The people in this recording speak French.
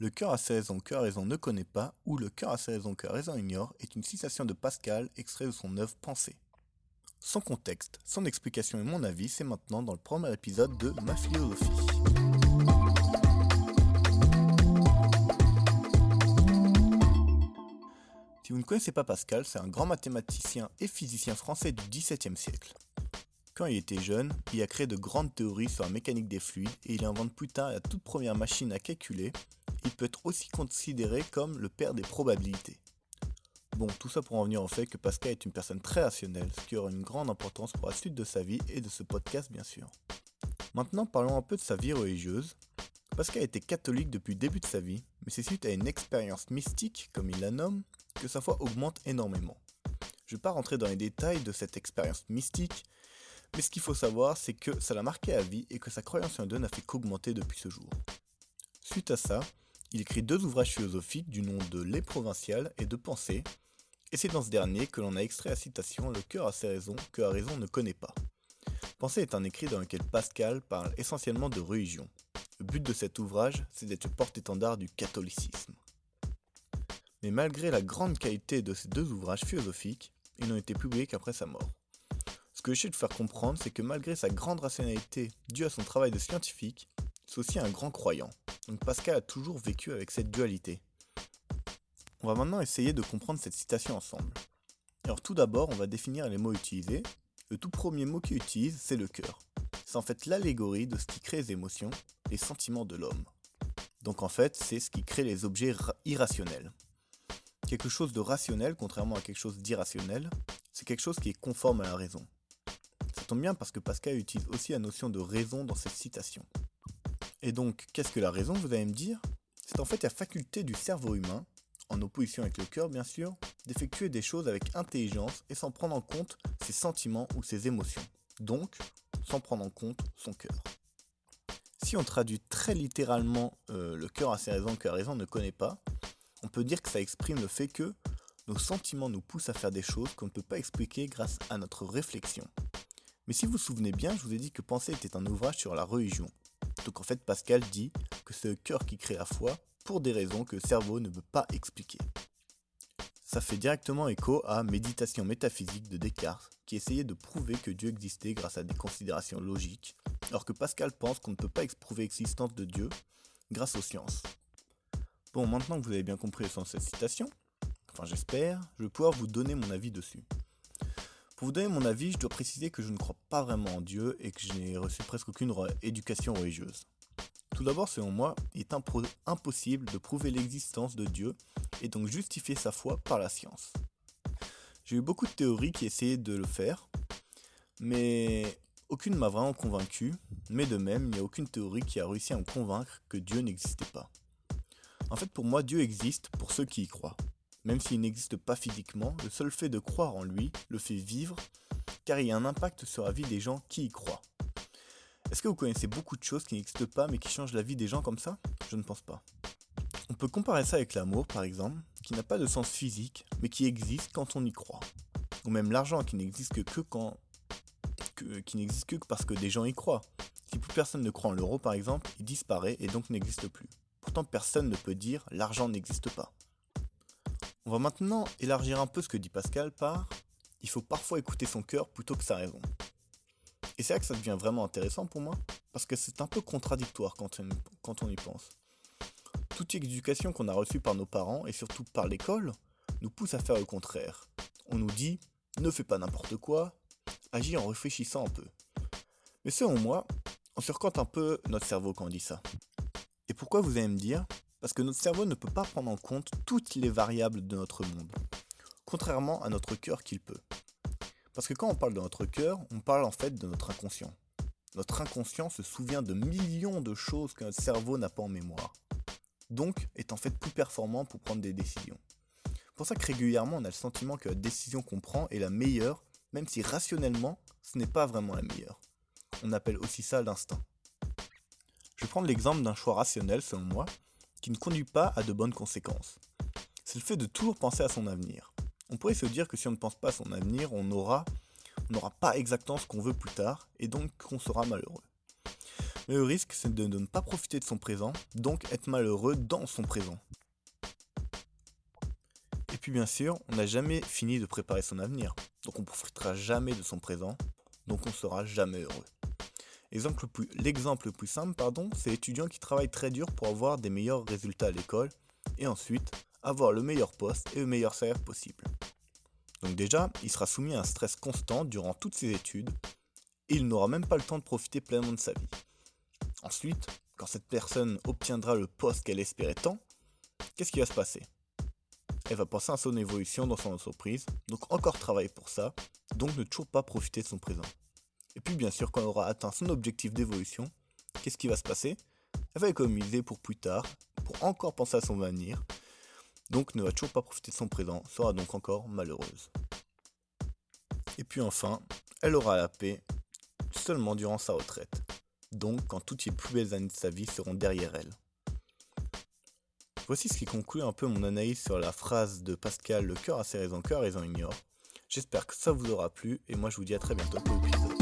Le cœur a ses raisons que raison ne connaît pas, ou le cœur a ses raisons que raison ignore, est une citation de Pascal extrait de son œuvre Pensée. Son contexte, son explication et mon avis, c'est maintenant dans le premier épisode de Ma philosophie. Si vous ne connaissez pas Pascal, c'est un grand mathématicien et physicien français du XVIIe siècle. Quand il était jeune, il a créé de grandes théories sur la mécanique des fluides et il invente plus tard la toute première machine à calculer il peut être aussi considéré comme le père des probabilités. Bon, tout ça pour en venir au fait que Pascal est une personne très rationnelle, ce qui aura une grande importance pour la suite de sa vie et de ce podcast bien sûr. Maintenant parlons un peu de sa vie religieuse. Pascal était catholique depuis le début de sa vie, mais c'est suite à une expérience mystique, comme il la nomme, que sa foi augmente énormément. Je ne vais pas rentrer dans les détails de cette expérience mystique, mais ce qu'il faut savoir, c'est que ça l'a marqué à vie et que sa croyance en Dieu n'a fait qu'augmenter depuis ce jour. Suite à ça, il écrit deux ouvrages philosophiques du nom de Les Provinciales et de Pensée, et c'est dans ce dernier que l'on a extrait la citation Le cœur a ses raisons que la raison ne connaît pas. Pensée est un écrit dans lequel Pascal parle essentiellement de religion. Le but de cet ouvrage, c'est d'être porte-étendard du catholicisme. Mais malgré la grande qualité de ces deux ouvrages philosophiques, ils n'ont été publiés qu'après sa mort. Ce que j'essaie de faire comprendre, c'est que malgré sa grande rationalité due à son travail de scientifique, c'est aussi un grand croyant. Donc Pascal a toujours vécu avec cette dualité. On va maintenant essayer de comprendre cette citation ensemble. Alors tout d'abord, on va définir les mots utilisés. Le tout premier mot qu'il utilise, c'est le cœur. C'est en fait l'allégorie de ce qui crée les émotions, les sentiments de l'homme. Donc en fait, c'est ce qui crée les objets irrationnels. Quelque chose de rationnel, contrairement à quelque chose d'irrationnel, c'est quelque chose qui est conforme à la raison. Ça tombe bien parce que Pascal utilise aussi la notion de raison dans cette citation. Et donc, qu'est-ce que la raison, vous allez me dire? C'est en fait la faculté du cerveau humain, en opposition avec le cœur bien sûr, d'effectuer des choses avec intelligence et sans prendre en compte ses sentiments ou ses émotions. Donc, sans prendre en compte son cœur. Si on traduit très littéralement euh, le cœur a ses raisons que la raison ne connaît pas, on peut dire que ça exprime le fait que nos sentiments nous poussent à faire des choses qu'on ne peut pas expliquer grâce à notre réflexion. Mais si vous vous souvenez bien, je vous ai dit que Penser était un ouvrage sur la religion. Donc en fait, Pascal dit que c'est le cœur qui crée la foi pour des raisons que le cerveau ne peut pas expliquer. Ça fait directement écho à Méditation métaphysique de Descartes, qui essayait de prouver que Dieu existait grâce à des considérations logiques, alors que Pascal pense qu'on ne peut pas prouver l'existence de Dieu grâce aux sciences. Bon, maintenant que vous avez bien compris le sens de cette citation, enfin j'espère, je vais pouvoir vous donner mon avis dessus. Pour vous donner mon avis, je dois préciser que je ne crois pas vraiment en Dieu et que je n'ai reçu presque aucune éducation religieuse. Tout d'abord, selon moi, il est impossible de prouver l'existence de Dieu et donc justifier sa foi par la science. J'ai eu beaucoup de théories qui essayaient de le faire, mais aucune m'a vraiment convaincu, mais de même, il n'y a aucune théorie qui a réussi à me convaincre que Dieu n'existait pas. En fait, pour moi, Dieu existe pour ceux qui y croient. Même s'il n'existe pas physiquement, le seul fait de croire en lui le fait vivre, car il y a un impact sur la vie des gens qui y croient. Est-ce que vous connaissez beaucoup de choses qui n'existent pas mais qui changent la vie des gens comme ça? Je ne pense pas. On peut comparer ça avec l'amour par exemple, qui n'a pas de sens physique, mais qui existe quand on y croit. Ou même l'argent qui n'existe que quand qui n'existe que parce que des gens y croient. Si plus personne ne croit en l'euro par exemple, il disparaît et donc n'existe plus. Pourtant personne ne peut dire l'argent n'existe pas. On va maintenant élargir un peu ce que dit Pascal par il faut parfois écouter son cœur plutôt que sa raison. Et c'est là que ça devient vraiment intéressant pour moi, parce que c'est un peu contradictoire quand on, y pense. Toute éducation qu'on a reçue par nos parents, et surtout par l'école, nous pousse à faire le contraire. On nous dit ne fais pas n'importe quoi, agis en réfléchissant un peu. Mais selon moi, on surcote un peu notre cerveau quand on dit ça. Et pourquoi vous allez me dire parce que notre cerveau ne peut pas prendre en compte toutes les variables de notre monde, contrairement à notre cœur qu'il peut. Parce que quand on parle de notre cœur, on parle en fait de notre inconscient. Notre inconscient se souvient de millions de choses que notre cerveau n'a pas en mémoire. Donc, est en fait plus performant pour prendre des décisions. Pour ça que régulièrement, on a le sentiment que la décision qu'on prend est la meilleure, même si rationnellement, ce n'est pas vraiment la meilleure. On appelle aussi ça l'instinct. Je vais prendre l'exemple d'un choix rationnel selon moi, ne conduit pas à de bonnes conséquences. C'est le fait de toujours penser à son avenir. On pourrait se dire que si on ne pense pas à son avenir, on n'aura pas exactement ce qu'on veut plus tard, et donc qu'on sera malheureux. Mais le risque, c'est de ne pas profiter de son présent, donc être malheureux dans son présent. Et puis bien sûr, on n'a jamais fini de préparer son avenir, donc on profitera jamais de son présent, donc on sera jamais heureux. L'exemple le plus simple, c'est l'étudiant qui travaille très dur pour avoir des meilleurs résultats à l'école et ensuite avoir le meilleur poste et le meilleur salaire possible. Donc déjà, il sera soumis à un stress constant durant toutes ses études et il n'aura même pas le temps de profiter pleinement de sa vie. Ensuite, quand cette personne obtiendra le poste qu'elle espérait tant, qu'est-ce qui va se passer? Elle va penser à son évolution dans son entreprise, donc encore travailler pour ça, donc ne toujours pas profiter de son présent. Et puis bien sûr, quand elle aura atteint son objectif d'évolution, qu'est-ce qui va se passer? Elle va économiser pour plus tard, pour encore penser à son avenir, donc ne va toujours pas profiter de son présent, sera donc encore malheureuse. Et puis enfin, elle aura la paix seulement durant sa retraite, donc quand toutes les plus belles années de sa vie seront derrière elle. Voici ce qui conclut un peu mon analyse sur la phrase de Pascal Le cœur a ses raisons, cœur raison ignore. J'espère que ça vous aura plu et moi je vous dis à très bientôt pour l'épisode.